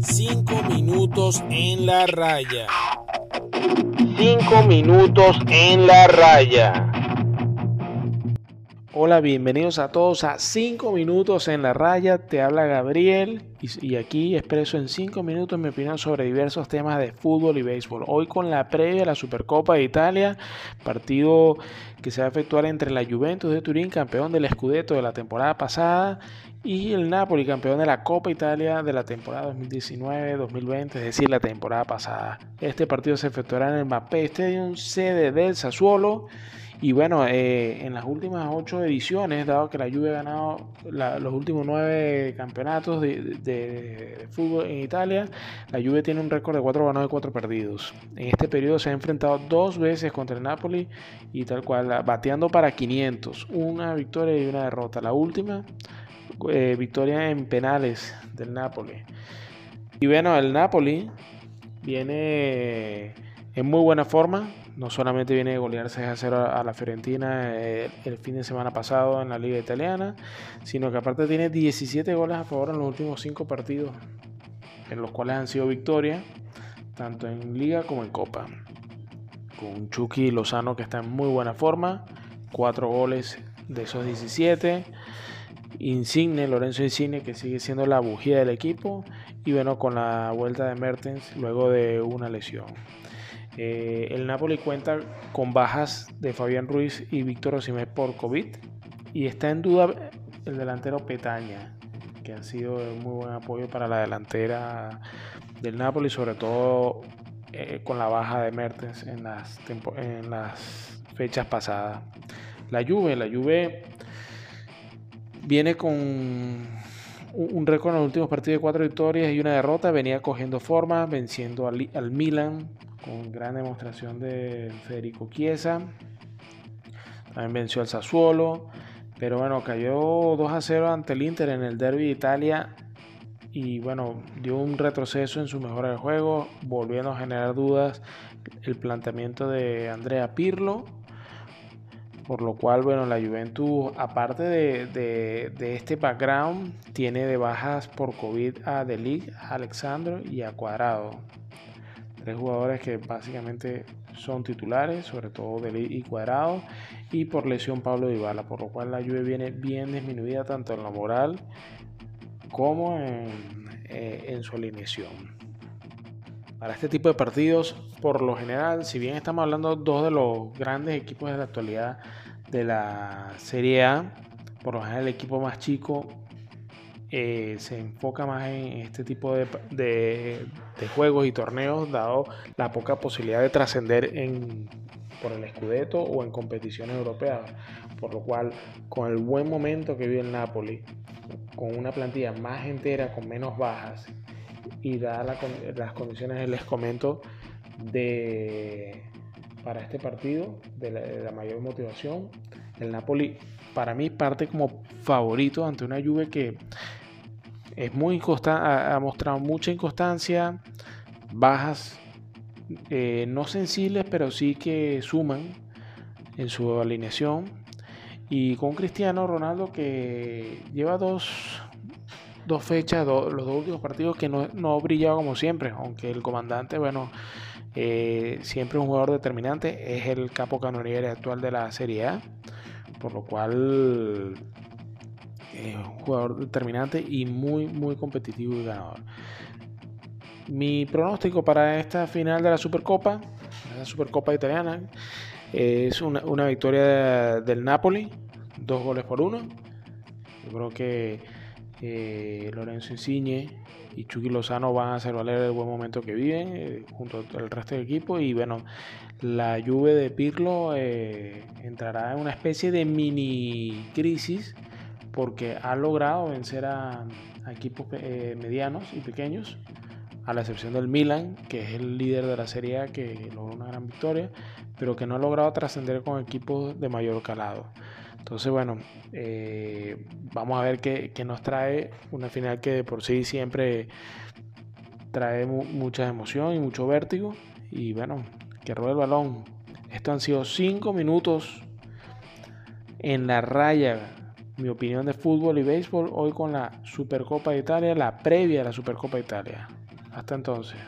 Cinco minutos en la raya. Cinco minutos en la raya. Hola, bienvenidos a todos a 5 minutos en la raya. Te habla Gabriel y, aquí expreso en 5 minutos mi opinión sobre diversos temas de fútbol y béisbol. Hoy con la previa de la Supercopa de Italia, partido que se va a efectuar entre la Juventus de Turín, campeón del Scudetto de la temporada pasada, y el Napoli, campeón de la Copa Italia de la temporada 2019-2020, es decir, la temporada pasada. Este partido se efectuará en el Mapei Stadium, sede del Sassuolo. Y bueno, eh, en las últimas ocho ediciones, dado que la Juve ha ganado los últimos nueve campeonatos de, fútbol en Italia, la Juve tiene un récord de cuatro ganados y cuatro perdidos. En este periodo se ha enfrentado dos veces contra el Napoli y tal cual, bateando para 500, una victoria y una derrota. La última, eh, victoria en penales del Napoli. Y bueno, el Napoli viene en muy buena forma, no solamente viene de golear 6 a 0 a la Fiorentina eh, el, fin de semana pasado en la liga italiana, sino que aparte tiene 17 goles a favor en los últimos 5 partidos, en los cuales han sido victorias, tanto en liga como en copa. Con Chucky Lozano que está en muy buena forma, 4 goles de esos 17. Insigne, Lorenzo Insigne, que sigue siendo la bujía del equipo, y bueno, con la vuelta de Mertens luego de una lesión. Eh, el Napoli cuenta con bajas de Fabián Ruiz y Víctor Osimés por COVID y está en duda el delantero Petaña, que ha sido de muy buen apoyo para la delantera del Napoli, sobre todo eh, con la baja de Mertens en las, fechas pasadas. La Juve, la Juve viene con un récord en los últimos partidos de cuatro victorias y una derrota, venía cogiendo forma, venciendo al Milan con gran demostración de Federico Chiesa. También venció al Sassuolo. Pero bueno, cayó 2 a 0 ante el Inter en el Derby de Italia. Y bueno, dio un retroceso en su mejora de juego, volviendo a generar dudas el planteamiento de Andrea Pirlo. Por lo cual, bueno, la Juventus, aparte de, este background, tiene de bajas por COVID a Delic, a Alexandro y a Cuadrado. Tres jugadores que básicamente son titulares, sobre todo de y Cuadrado, y por lesión Pablo Dybala, por lo cual la lluvia viene bien disminuida tanto en la moral como en, eh, en su alineación. Para este tipo de partidos, por lo general, si bien estamos hablando de dos de los grandes equipos de la actualidad de la Serie A, por lo general el equipo más chico eh, se enfoca más en este tipo de, juegos y torneos, dado la poca posibilidad de trascender por el Scudetto o en competiciones europeas. Por lo cual, con el buen momento que vive el Napoli, con una plantilla más entera, con menos bajas, y dadas las condiciones, les comento, de, para este partido, de la, mayor motivación, el Napoli para mí parte como favorito ante una Juve que es muy ha, mostrado mucha inconstancia, bajas eh, no sensibles, pero sí que suman en su alineación. Y con Cristiano Ronaldo que lleva dos, dos fechas, los dos últimos partidos que no, no ha brillado como siempre, aunque el comandante, bueno, eh, siempre un jugador determinante, es el capo canoniere actual de la Serie A, por lo cual es un jugador determinante y muy, muy competitivo y ganador. Mi pronóstico para esta final de la Supercopa, la Supercopa italiana, es una, victoria del Napoli, dos goles por uno. Yo creo que eh, Lorenzo Insigne y Chucky Lozano van a hacer valer el buen momento que viven eh, junto al resto del equipo. Y bueno, la Juve de Pirlo eh, entrará en una especie de mini crisis porque ha logrado vencer a, equipos eh, medianos y pequeños, a la excepción del Milan, que es el líder de la Serie A, que logró una gran victoria, pero que no ha logrado trascender con equipos de mayor calado. Entonces, bueno, eh, vamos a ver qué, nos trae una final que de por sí siempre trae mucha emoción y mucho vértigo. Y bueno, que ruede el balón. Esto han sido cinco minutos en la raya mi opinión de fútbol y béisbol hoy con la Supercopa de Italia, la previa de la Supercopa de Italia. Hasta entonces.